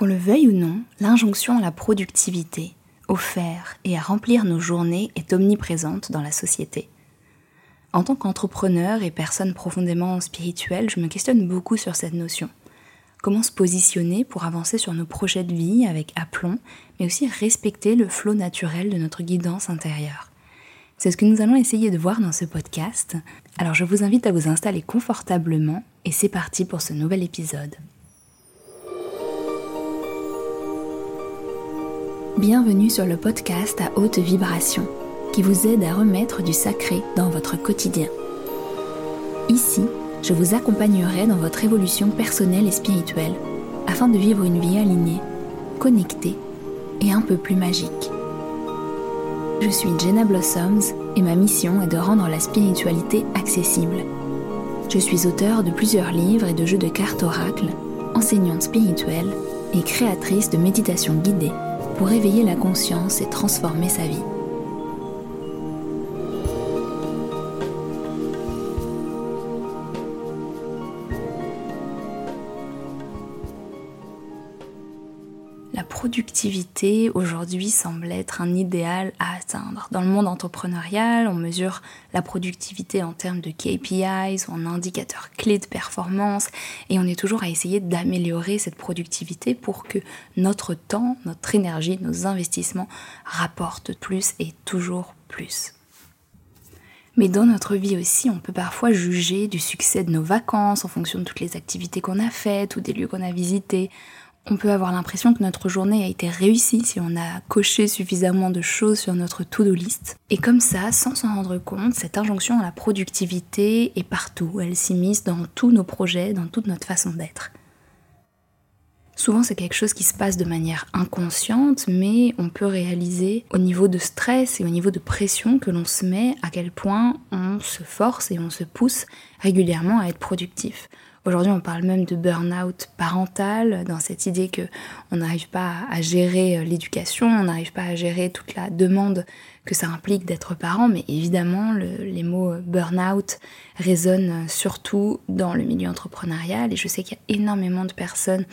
Qu'on le veuille ou non, l'injonction à la productivité, au faire et à remplir nos journées est omniprésente dans la société. En tant qu'entrepreneur et personne profondément spirituelle, je me questionne beaucoup sur cette notion. Comment se positionner pour avancer sur nos projets de vie avec aplomb, mais aussi respecter le flot naturel de notre guidance intérieure? C'est ce que nous allons essayer de voir dans ce podcast. Alors je vous invite à vous installer confortablement et c'est parti pour ce nouvel épisode. Bienvenue sur le podcast à haute vibration qui vous aide à remettre du sacré dans votre quotidien. Ici, je vous accompagnerai dans votre évolution personnelle et spirituelle afin de vivre une vie alignée, connectée et un peu plus magique. Je suis Jenna Blossoms et ma mission est de rendre la spiritualité accessible. Je suis auteur de plusieurs livres et de jeux de cartes oracles, enseignante spirituelle et créatrice de méditation guidée pour éveiller la conscience et transformer sa vie. Productivité aujourd'hui semble être un idéal à atteindre. Dans le monde entrepreneurial, on mesure la productivité en termes de KPIs en indicateurs clés de performance et on est toujours à essayer d'améliorer cette productivité pour que notre temps, notre énergie, nos investissements rapportent plus et toujours plus. Mais dans notre vie aussi, on peut parfois juger du succès de nos vacances en fonction de toutes les activités qu'on a faites ou des lieux qu'on a visités. On peut avoir l'impression que notre journée a été réussie si on a coché suffisamment de choses sur notre to-do list. Et comme ça, sans s'en rendre compte, cette injonction à la productivité est partout. Elle s'immisce dans tous nos projets, dans toute notre façon d'être. Souvent, c'est quelque chose qui se passe de manière inconsciente, mais on peut réaliser au niveau de stress et au niveau de pression que l'on se met à quel point on se force et on se pousse régulièrement à être productif. Aujourd'hui, on parle même de burn-out parental, dans cette idée que on n'arrive pas à gérer euh, l'éducation, on n'arrive pas à gérer toute la demande que ça implique d'être parent, mais évidemment, les mots euh, burn-out résonnent euh, surtout dans le milieu entrepreneurial, et je sais qu'il y a énormément de personnes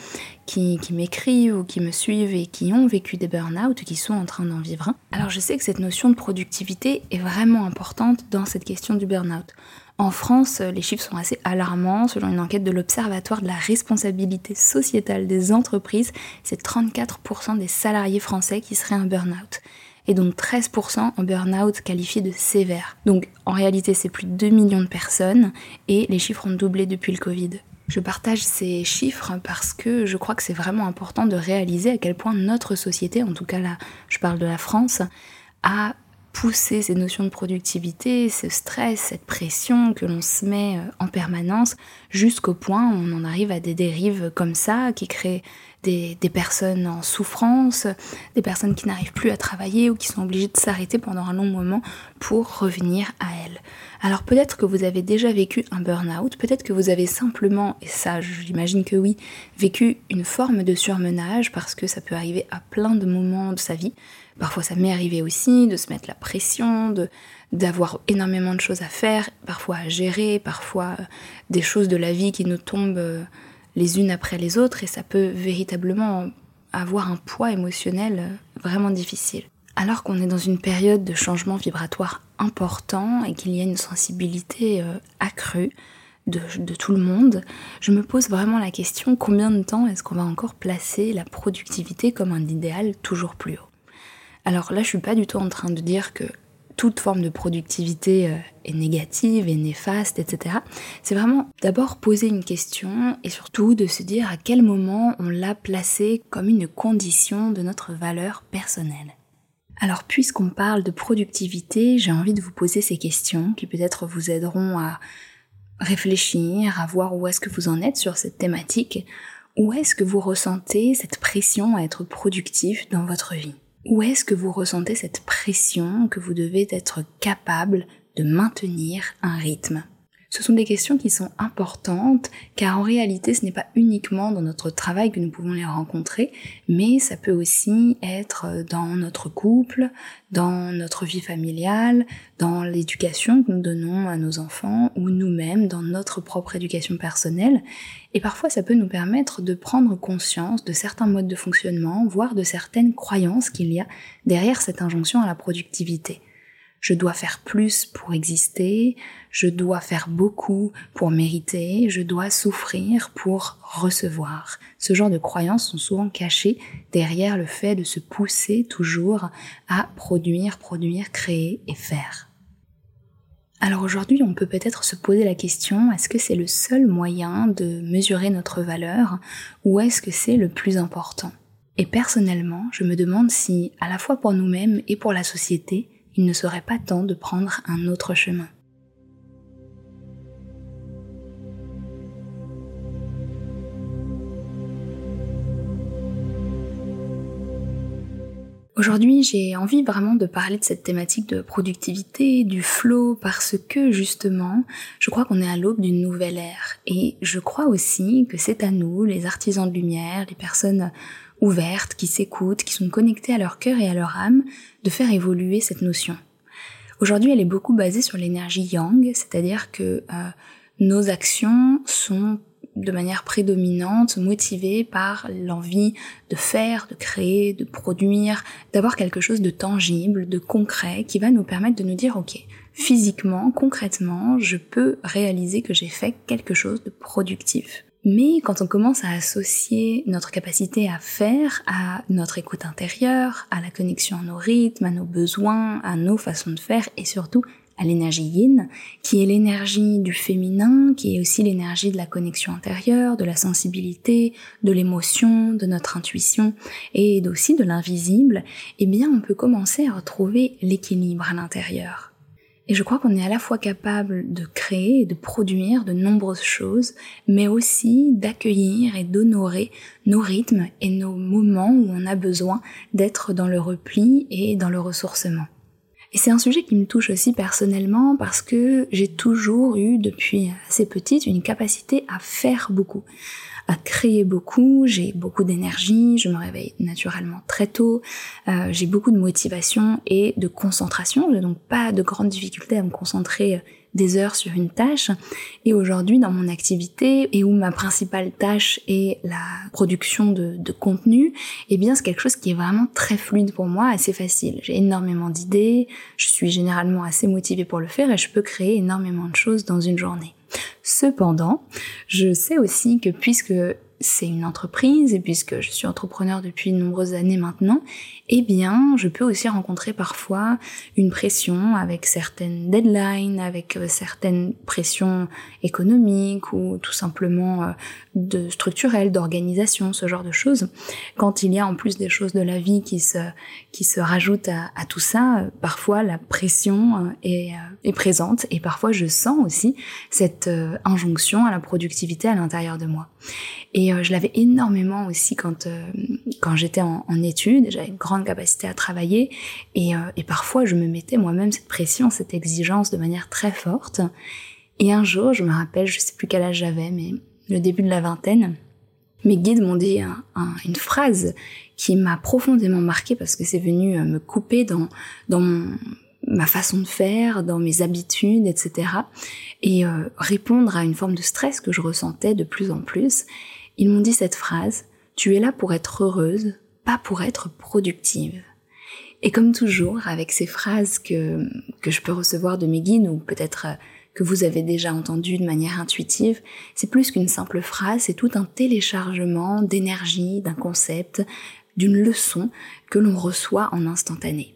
qui, m'écrivent ou qui me suivent et qui ont vécu des burn-out, qui sont en train d'en vivre un. Alors je sais que cette notion de productivité est vraiment importante dans cette question du burn-out. En France, les chiffres sont assez alarmants. Selon une enquête de l'Observatoire de la responsabilité sociétale des entreprises, c'est 34% des salariés français qui seraient en burn-out. Et donc 13% en burn-out qualifié de sévère. Donc en réalité, c'est plus de 2 millions de personnes et les chiffres ont doublé depuis le Covid. Je partage ces chiffres parce que je crois que c'est vraiment important de réaliser à quel point notre société, en tout cas là, je parle de la France, a pousser ces notions de productivité, ce stress, cette pression que l'on se met euh, en permanence, jusqu'au point où on en arrive à des dérives comme ça, qui créent des, des personnes en souffrance, des personnes qui n'arrivent plus à travailler ou qui sont obligées de s'arrêter pendant un long moment pour revenir à elles. Alors peut-être que vous avez déjà vécu un burn-out, peut-être que vous avez simplement, et ça j'imagine que oui, vécu une forme de surmenage parce que ça peut arriver à plein de moments de sa vie. Parfois ça m'est arrivé aussi de se mettre la pression, de d'avoir énormément de choses à faire, parfois à gérer, parfois euh, des choses de la vie qui nous tombent euh, les unes après les autres et ça peut véritablement avoir un poids émotionnel euh, vraiment difficile. Alors qu'on est dans une période de changement vibratoire important et qu'il y a une sensibilité accrue de, de, tout le monde, je me pose vraiment la question combien de temps est-ce qu'on va encore placer la productivité comme un idéal toujours plus haut? Alors là, je suis pas du tout en train de dire que toute forme de productivité euh, est négative, est néfaste, etc. C'est vraiment d'abord poser une question et surtout de se dire à quel moment on l'a placé comme une condition de notre valeur personnelle. Alors puisqu'on parle de productivité, j'ai envie de vous poser ces questions qui peut-être vous aideront à réfléchir, à voir où est-ce que vous en êtes sur cette thématique, où est-ce que vous ressentez cette pression à être productif dans votre vie? Où est-ce que vous ressentez cette pression que vous devez être capable de maintenir un rythme? Ce sont des questions qui sont importantes car en réalité ce n'est pas uniquement dans notre travail que nous pouvons les rencontrer, mais ça peut aussi être dans notre couple, dans notre vie familiale, dans l'éducation que nous donnons à nos enfants ou nous-mêmes dans notre propre éducation personnelle. Et parfois ça peut nous permettre de prendre conscience de certains modes de fonctionnement, voire de certaines croyances qu'il y a derrière cette injonction à la productivité je dois faire plus pour exister, je dois faire beaucoup pour mériter, je dois souffrir pour recevoir. Ce genre de croyances sont souvent cachées derrière le fait de se pousser toujours à produire, produire, créer et faire. Alors aujourd'hui, on peut peut-être se poser la question, est-ce que c'est le seul moyen de mesurer notre valeur ou est-ce que c'est le plus important? Et personnellement, je me demande si, à la fois pour nous-mêmes et pour la société, il ne serait pas temps de prendre un autre chemin. Aujourd'hui, j'ai envie vraiment de parler de cette thématique de productivité, du flow, parce que justement, je crois qu'on est à l'aube d'une nouvelle ère. Et je crois aussi que c'est à nous, les artisans de lumière, les personnes ouvertes, qui s'écoutent, qui sont connectées à leur cœur et à leur âme, de faire évoluer cette notion. Aujourd'hui, elle est beaucoup basée sur l'énergie yang, c'est-à-dire que euh, nos actions sont de manière prédominante motivées par l'envie de faire, de créer, de produire, d'avoir quelque chose de tangible, de concret, qui va nous permettre de nous dire, ok, physiquement, concrètement, je peux réaliser que j'ai fait quelque chose de productif. Mais quand on commence à associer notre capacité à faire à notre écoute intérieure, à la connexion à nos rythmes, à nos besoins, à nos façons de faire et surtout à l'énergie yin, qui est l'énergie du féminin, qui est aussi l'énergie de la connexion intérieure, de la sensibilité, de l'émotion, de notre intuition et aussi de l'invisible, eh bien on peut commencer à retrouver l'équilibre à l'intérieur. Et je crois qu'on est à la fois capable de créer et de produire de nombreuses choses, mais aussi d'accueillir et d'honorer nos rythmes et nos moments où on a besoin d'être dans le repli et dans le ressourcement. Et c'est un sujet qui me touche aussi personnellement parce que j'ai toujours eu depuis assez petite une capacité à faire beaucoup à créer beaucoup, j'ai beaucoup d'énergie, je me réveille naturellement très tôt, euh, j'ai beaucoup de motivation et de concentration, j'ai donc pas de grandes difficultés à me concentrer euh, des heures sur une tâche. Et aujourd'hui, dans mon activité, et où ma principale tâche est la production de, de contenu, eh bien, c'est quelque chose qui est vraiment très fluide pour moi, assez facile. J'ai énormément d'idées, je suis généralement assez motivée pour le faire et je peux créer énormément de choses dans une journée. Cependant, je sais aussi que puisque c'est une entreprise et puisque je suis entrepreneur depuis de nombreuses années maintenant, eh bien, je peux aussi rencontrer parfois une pression avec certaines deadlines, avec euh, certaines pressions économiques ou tout simplement euh, de structurelles, d'organisation, ce genre de choses. Quand il y a en plus des choses de la vie qui se qui se rajoutent à, tout ça, euh, parfois la pression est, est présente et parfois je sens aussi cette injonction à la productivité à l'intérieur de moi. Et je l'avais énormément aussi quand quand j'étais en, études, j'avais une grande capacité à travailler et, euh, et parfois je me mettais moi-même cette pression, cette exigence de manière très forte. Et un jour, je me rappelle, je sais plus quel âge j'avais, mais le début de la vingtaine, mes guides m'ont dit une phrase qui m'a profondément marquée parce que c'est venu euh, me couper dans, dans ma façon de faire, dans mes habitudes, etc. Et euh, répondre à une forme de stress que je ressentais de plus en plus. Ils m'ont dit cette phrase, tu es là pour être heureuse, pas pour être productive. Et comme toujours, avec ces phrases que, que je peux recevoir de mes guides ou peut-être euh, que vous avez déjà entendues de manière intuitive, c'est plus qu'une simple phrase, c'est tout un téléchargement d'énergie, d'un concept, d'une leçon que l'on reçoit en instantané.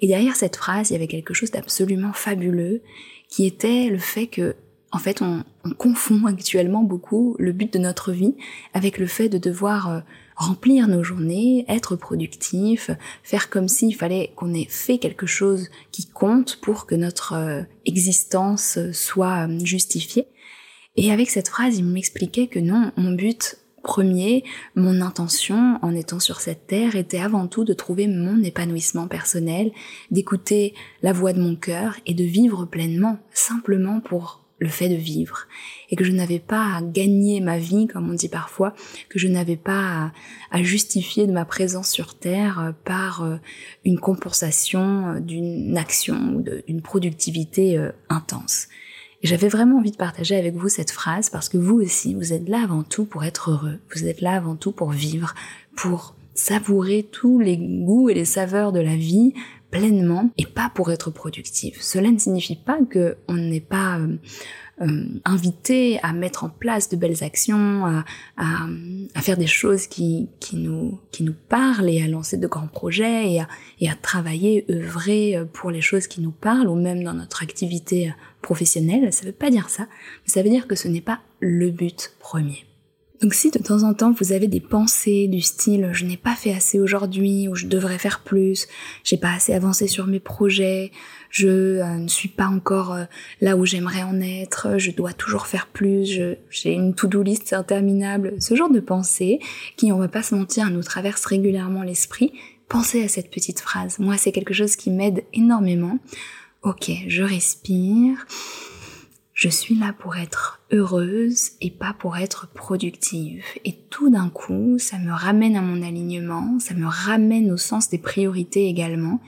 Et derrière cette phrase, il y avait quelque chose d'absolument fabuleux qui était le fait que en fait, on, on, confond actuellement beaucoup le but de notre vie avec le fait de devoir euh, remplir nos journées, être productif, faire comme s'il fallait qu'on ait fait quelque chose qui compte pour que notre euh, existence soit euh, justifiée. Et avec cette phrase, il m'expliquait que non, mon but premier, mon intention en étant sur cette terre était avant tout de trouver mon épanouissement personnel, d'écouter la voix de mon cœur et de vivre pleinement, simplement pour le fait de vivre et que je n'avais pas à gagner ma vie, comme on dit parfois, que je n'avais pas à, justifier de ma présence sur Terre euh, par euh, une compensation euh, d'une action ou d'une productivité intense. J'avais vraiment envie de partager avec vous cette phrase parce que vous aussi, vous êtes là avant tout pour être heureux, vous êtes là avant tout pour vivre, pour savourer tous les goûts et les saveurs de la vie pleinement et pas pour être productif. Cela ne signifie pas que on n'est pas euh, invité à mettre en place de belles actions, à, à, faire des choses qui, nous, parlent et à lancer de grands projets et à, et à travailler, œuvrer pour les choses qui nous parlent ou même dans notre activité professionnelle. Ça veut pas dire ça, mais ça veut dire que ce n'est pas le but premier. Donc si de temps en temps vous avez des pensées du style je n'ai pas fait assez aujourd'hui ou je devrais faire plus, j'ai pas assez avancé sur mes projets, je euh, ne suis pas encore euh, là où j'aimerais en être, je dois toujours faire plus, j'ai une to-do list interminable, ce genre de pensées qui, on va pas se mentir, nous traversent régulièrement l'esprit, pensez à cette petite phrase. Moi, c'est quelque chose qui m'aide énormément. Ok, je respire. Je suis là pour être heureuse et pas pour être productive. Et tout d'un coup, ça me ramène à mon alignement, ça me ramène au sens des priorités également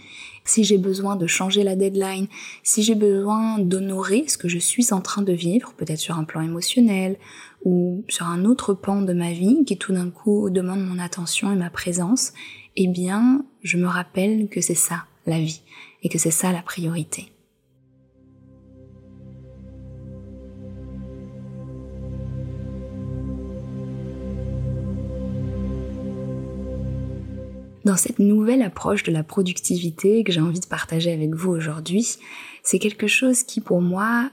si j'ai besoin de changer la deadline, si j'ai besoin d'honorer ce que je suis en train de vivre, peut-être sur un plan émotionnel ou sur un autre pan de ma vie qui tout d'un coup demande mon attention et ma présence, eh bien, je me rappelle que c'est ça la vie et que c'est ça la priorité. Dans cette nouvelle approche de la productivité que j'ai envie de partager avec vous aujourd'hui, c'est quelque chose qui pour moi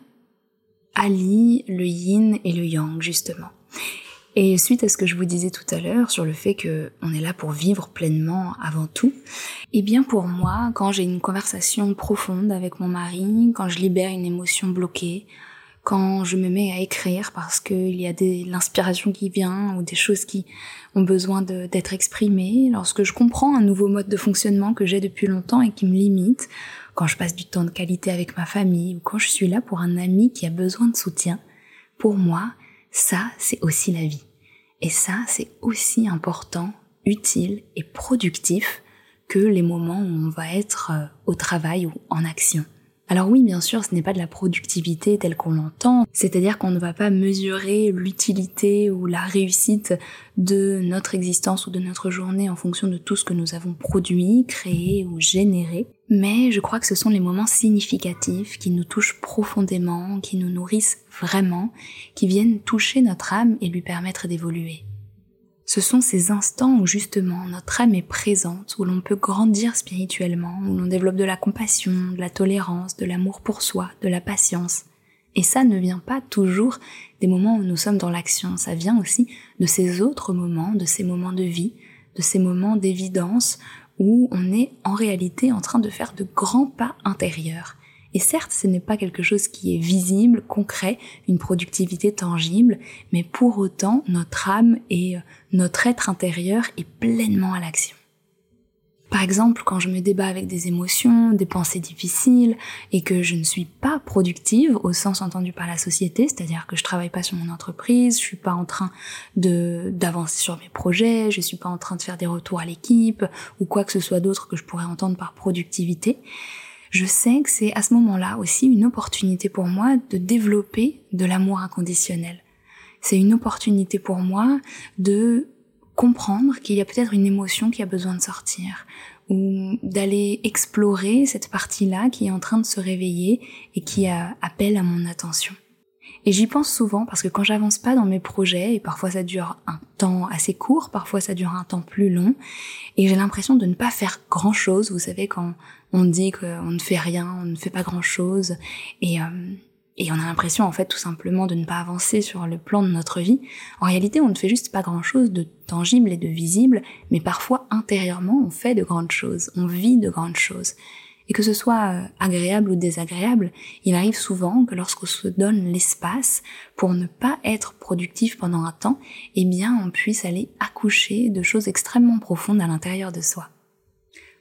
allie le yin et le yang justement. Et suite à ce que je vous disais tout à l'heure sur le fait que on est là pour vivre pleinement avant tout, eh bien pour moi, quand j'ai une conversation profonde avec mon mari, quand je libère une émotion bloquée, quand je me mets à écrire parce qu'il y a de l'inspiration qui vient ou des choses qui ont besoin d'être exprimées, lorsque je comprends un nouveau mode de fonctionnement que j'ai depuis longtemps et qui me limite, quand je passe du temps de qualité avec ma famille ou quand je suis là pour un ami qui a besoin de soutien, pour moi, ça, c'est aussi la vie. Et ça, c'est aussi important, utile et productif que les moments où on va être euh, au travail ou en action. Alors oui, bien sûr, ce n'est pas de la productivité telle qu'on l'entend, c'est-à-dire qu'on ne va pas mesurer l'utilité ou la réussite de notre existence ou de notre journée en fonction de tout ce que nous avons produit, créé ou généré, mais je crois que ce sont les moments significatifs qui nous touchent profondément, qui nous nourrissent vraiment, qui viennent toucher notre âme et lui permettre d'évoluer. Ce sont ces instants où justement notre âme est présente, où l'on peut grandir spirituellement, où l'on développe de la compassion, de la tolérance, de l'amour pour soi, de la patience. Et ça ne vient pas toujours des moments où nous sommes dans l'action, ça vient aussi de ces autres moments, de ces moments de vie, de ces moments d'évidence où on est en réalité en train de faire de grands pas intérieurs. Et certes, ce n'est pas quelque chose qui est visible, concret, une productivité tangible, mais pour autant, notre âme et euh, notre être intérieur est pleinement à l'action. Par exemple, quand je me débat avec des émotions, des pensées difficiles, et que je ne suis pas productive au sens entendu par la société, c'est-à-dire que je travaille pas sur mon entreprise, je suis pas en train d'avancer sur mes projets, je suis pas en train de faire des retours à l'équipe, ou quoi que ce soit d'autre que je pourrais entendre par productivité, je sais que c'est à ce moment-là aussi une opportunité pour moi de développer de l'amour inconditionnel. C'est une opportunité pour moi de comprendre qu'il y a peut-être une émotion qui a besoin de sortir ou d'aller explorer cette partie-là qui est en train de se réveiller et qui appelle à mon attention. Et j'y pense souvent parce que quand j'avance pas dans mes projets, et parfois ça dure un temps assez court, parfois ça dure un temps plus long, et j'ai l'impression de ne pas faire grand chose. Vous savez, quand on dit qu'on ne fait rien, on ne fait pas grand chose, et, euh, et on a l'impression en fait tout simplement de ne pas avancer sur le plan de notre vie. En réalité, on ne fait juste pas grand chose de tangible et de visible, mais parfois intérieurement, on fait de grandes choses, on vit de grandes choses. Et que ce soit euh, agréable ou désagréable, il arrive souvent que lorsqu'on se donne l'espace pour ne pas être productif pendant un temps, eh bien on puisse aller accoucher de choses extrêmement profondes à l'intérieur de soi.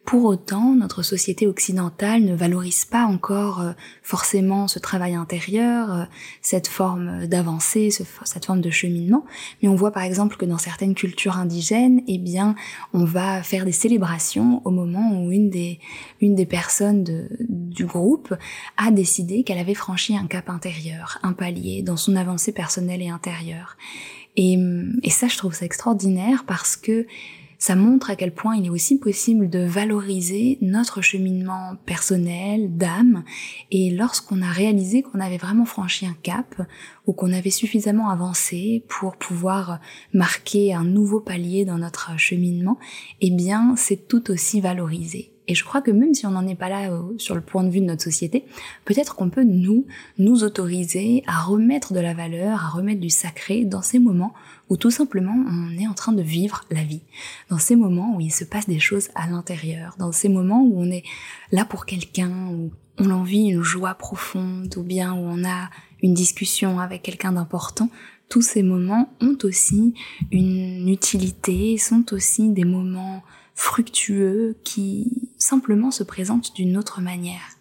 Pour autant, notre société occidentale ne valorise pas encore euh, forcément ce travail intérieur, euh, cette forme d'avancée, cette forme de cheminement. Mais on voit par exemple que dans certaines cultures indigènes, eh bien, on va faire des célébrations au moment où une des, une des personnes du groupe a décidé qu'elle avait franchi un cap intérieur, un palier dans son avancée personnelle et intérieure. Et, et ça, je trouve ça extraordinaire parce que ça montre à quel point il est aussi possible de valoriser notre cheminement personnel, d'âme, et lorsqu'on a réalisé qu'on avait vraiment franchi un cap, ou qu'on avait suffisamment avancé pour pouvoir marquer un nouveau palier dans notre cheminement, eh bien c'est tout aussi valorisé. Et je crois que même si on n'en est pas là euh, sur le point de vue de notre société, peut-être qu'on peut nous, nous autoriser à remettre de la valeur, à remettre du sacré dans ces moments où tout simplement on est en train de vivre la vie, dans ces moments où il se passe des choses à l'intérieur, dans ces moments où on est là pour quelqu'un, où on en vit une joie profonde, ou bien où on a une discussion avec quelqu'un d'important, tous ces moments ont aussi une utilité, sont aussi des moments fructueux qui simplement se présentent d'une autre manière.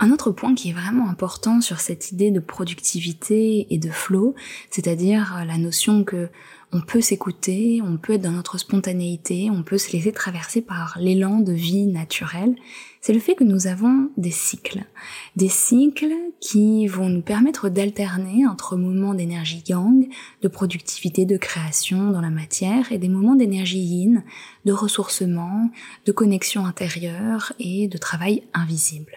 Un autre point qui est vraiment important sur cette idée de productivité et de flow, c'est-à-dire la notion que on peut s'écouter, on peut être dans notre spontanéité, on peut se laisser traverser par l'élan de vie naturelle, c'est le fait que nous avons des cycles. Des cycles qui vont nous permettre d'alterner entre moments d'énergie yang, de productivité, de création dans la matière, et des moments d'énergie yin, de ressourcement, de connexion intérieure et de travail invisible.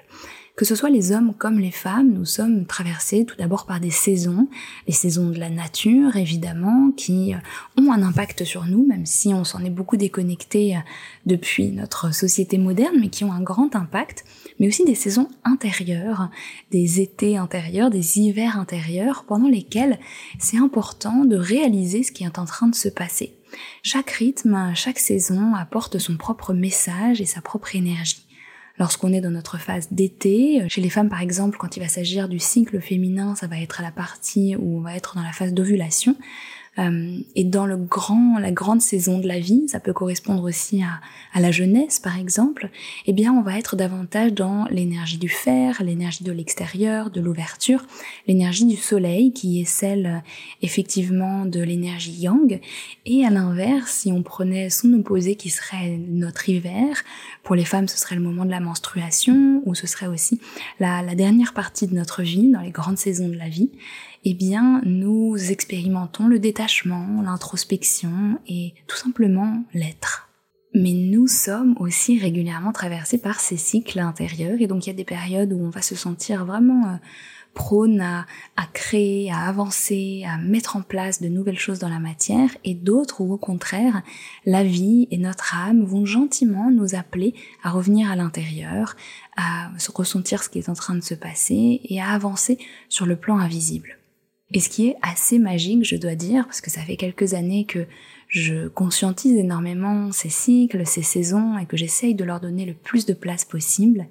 Que ce soit les hommes comme les femmes, nous sommes traversés tout d'abord par des saisons, les saisons de la nature évidemment, qui euh, ont un impact sur nous, même si on s'en est beaucoup déconnecté euh, depuis notre société moderne, mais qui ont un grand impact, mais aussi des saisons intérieures, des étés intérieurs, des hivers intérieurs, pendant lesquels c'est important de réaliser ce qui est en train de se passer. Chaque rythme, chaque saison apporte son propre message et sa propre énergie lorsqu'on est dans notre phase d'été. Chez les femmes, par exemple, quand il va s'agir du cycle féminin, ça va être à la partie où on va être dans la phase d'ovulation. Euh, et dans le grand, la grande saison de la vie, ça peut correspondre aussi à, à la jeunesse par exemple, eh bien on va être davantage dans l'énergie du fer, l'énergie de l'extérieur, de l'ouverture, l'énergie du soleil qui est celle euh, effectivement de l'énergie yang. Et à l'inverse, si on prenait son opposé qui serait notre hiver, pour les femmes ce serait le moment de la menstruation ou ce serait aussi la, la dernière partie de notre vie, dans les grandes saisons de la vie, eh bien, nous expérimentons le détachement, l'introspection et tout simplement l'être. Mais nous sommes aussi régulièrement traversés par ces cycles intérieurs et donc il y a des périodes où on va se sentir vraiment euh, prône à, à, créer, à avancer, à mettre en place de nouvelles choses dans la matière et d'autres où au contraire la vie et notre âme vont gentiment nous appeler à revenir à l'intérieur, à ressentir ce qui est en train de se passer et à avancer sur le plan invisible. Et ce qui est assez magique, je dois dire, parce que ça fait quelques années que je conscientise énormément ces cycles, ces saisons, et que j'essaye de leur donner le plus de place possible,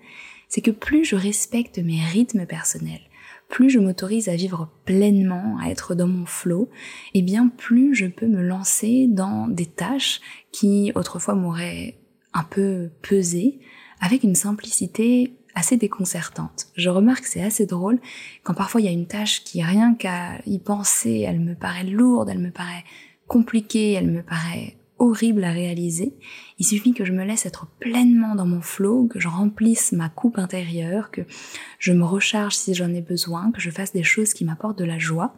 c'est que plus je respecte mes rythmes personnels, plus je m'autorise à vivre pleinement, à être dans mon flow, et bien plus je peux me lancer dans des tâches qui autrefois m'auraient un peu pesé, avec une simplicité assez déconcertante. Je remarque que c'est assez drôle quand parfois il y a une tâche qui rien qu'à y penser, elle me paraît lourde, elle me paraît compliquée, elle me paraît horrible à réaliser. Il suffit que je me laisse être pleinement dans mon flot, que je remplisse ma coupe intérieure, que je me recharge si j'en ai besoin, que je fasse des choses qui m'apportent de la joie,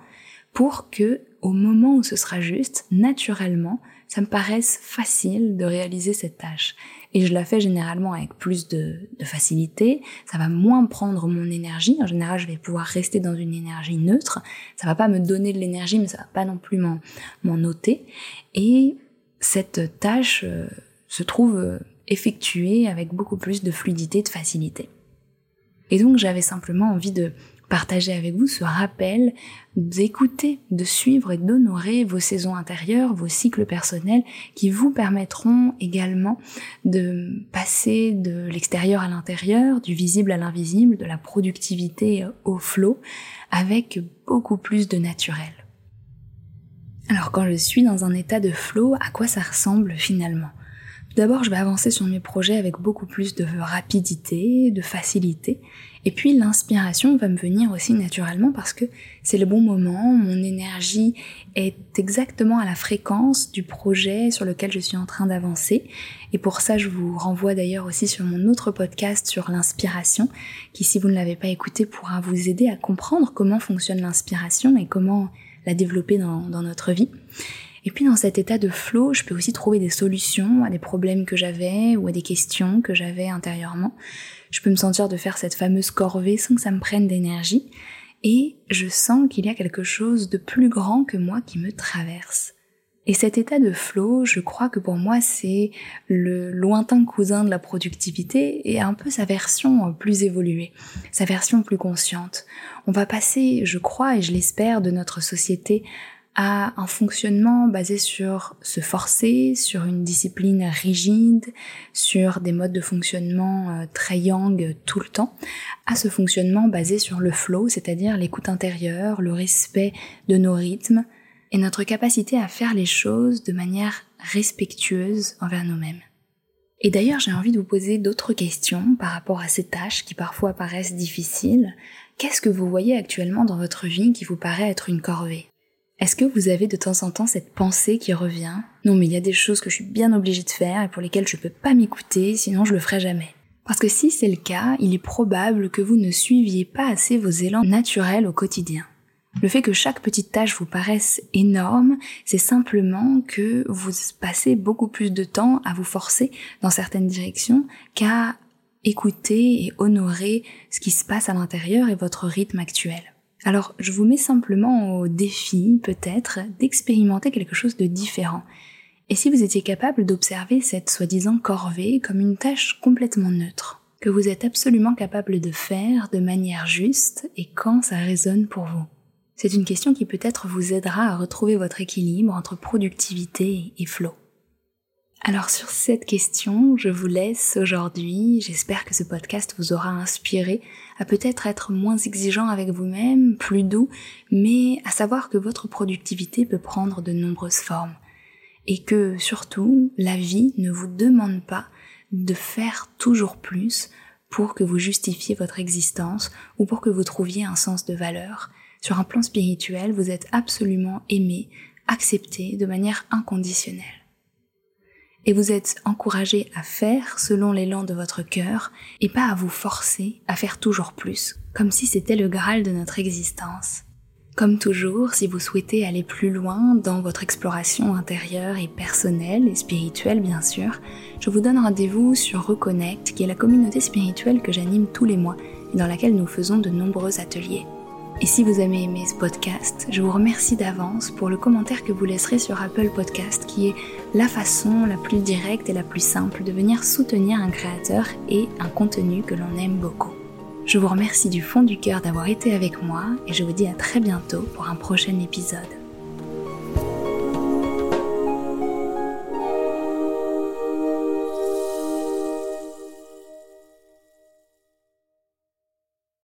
pour que, au moment où ce sera juste, naturellement, ça me paraisse facile de réaliser cette tâche et je la fais généralement avec plus de, facilité. Ça va moins prendre mon énergie. En général, je vais pouvoir rester dans une énergie neutre. Ça va pas me donner de l'énergie, mais ça va pas non plus m'en noter. Et cette tâche euh, se trouve euh, effectuée avec beaucoup plus de fluidité, de facilité. Et donc, j'avais simplement envie de partager avec vous ce rappel d'écouter, de suivre et d'honorer vos saisons intérieures, vos cycles personnels qui vous permettront également de passer de l'extérieur à l'intérieur, du visible à l'invisible, de la productivité au flot avec beaucoup plus de naturel. Alors quand je suis dans un état de flow, à quoi ça ressemble finalement? D'abord, je vais avancer sur mes projets avec beaucoup plus de rapidité, de facilité. Et puis l'inspiration va me venir aussi naturellement parce que c'est le bon moment, mon énergie est exactement à la fréquence du projet sur lequel je suis en train d'avancer. Et pour ça, je vous renvoie d'ailleurs aussi sur mon autre podcast sur l'inspiration, qui si vous ne l'avez pas écouté pourra vous aider à comprendre comment fonctionne l'inspiration et comment la développer dans, dans notre vie. Et puis dans cet état de flow, je peux aussi trouver des solutions à des problèmes que j'avais ou à des questions que j'avais intérieurement. Je peux me sentir de faire cette fameuse corvée sans que ça me prenne d'énergie. Et je sens qu'il y a quelque chose de plus grand que moi qui me traverse. Et cet état de flow, je crois que pour moi c'est le lointain cousin de la productivité et un peu sa version plus évoluée, sa version plus consciente. On va passer, je crois et je l'espère, de notre société à un fonctionnement basé sur se forcer, sur une discipline rigide, sur des modes de fonctionnement euh, très yang tout le temps, à ce fonctionnement basé sur le flow, c'est-à-dire l'écoute intérieure, le respect de nos rythmes et notre capacité à faire les choses de manière respectueuse envers nous-mêmes. Et d'ailleurs, j'ai envie de vous poser d'autres questions par rapport à ces tâches qui parfois paraissent difficiles. Qu'est-ce que vous voyez actuellement dans votre vie qui vous paraît être une corvée? Est-ce que vous avez de temps en temps cette pensée qui revient? Non mais il y a des choses que je suis bien obligée de faire et pour lesquelles je peux pas m'écouter, sinon je le ferai jamais. Parce que si c'est le cas, il est probable que vous ne suiviez pas assez vos élans naturels au quotidien. Le fait que chaque petite tâche vous paraisse énorme, c'est simplement que vous passez beaucoup plus de temps à vous forcer dans certaines directions qu'à écouter et honorer ce qui se passe à l'intérieur et votre rythme actuel. Alors je vous mets simplement au défi, peut-être, d'expérimenter quelque chose de différent. Et si vous étiez capable d'observer cette soi-disant corvée comme une tâche complètement neutre, que vous êtes absolument capable de faire de manière juste et quand ça résonne pour vous. C'est une question qui peut-être vous aidera à retrouver votre équilibre entre productivité et flow. Alors sur cette question, je vous laisse aujourd'hui. J'espère que ce podcast vous aura inspiré à peut-être être moins exigeant avec vous-même, plus doux, mais à savoir que votre productivité peut prendre de nombreuses formes. Et que surtout, la vie ne vous demande pas de faire toujours plus pour que vous justifiez votre existence ou pour que vous trouviez un sens de valeur. Sur un plan spirituel, vous êtes absolument aimé, accepté de manière inconditionnelle et vous êtes encouragé à faire selon l'élan de votre cœur et pas à vous forcer à faire toujours plus, comme si c'était le Graal de notre existence. Comme toujours, si vous souhaitez aller plus loin dans votre exploration intérieure et personnelle et spirituelle bien sûr, je vous donne rendez-vous sur Reconnect, qui est la communauté spirituelle que j'anime tous les mois et dans laquelle nous faisons de nombreux ateliers. Et si vous avez aimé ce podcast, je vous remercie d'avance pour le commentaire que vous laisserez sur Apple Podcast, qui est la façon la plus directe et la plus simple de venir soutenir un créateur et un contenu que l'on aime beaucoup. Je vous remercie du fond du cœur d'avoir été avec moi et je vous dis à très bientôt pour un prochain épisode.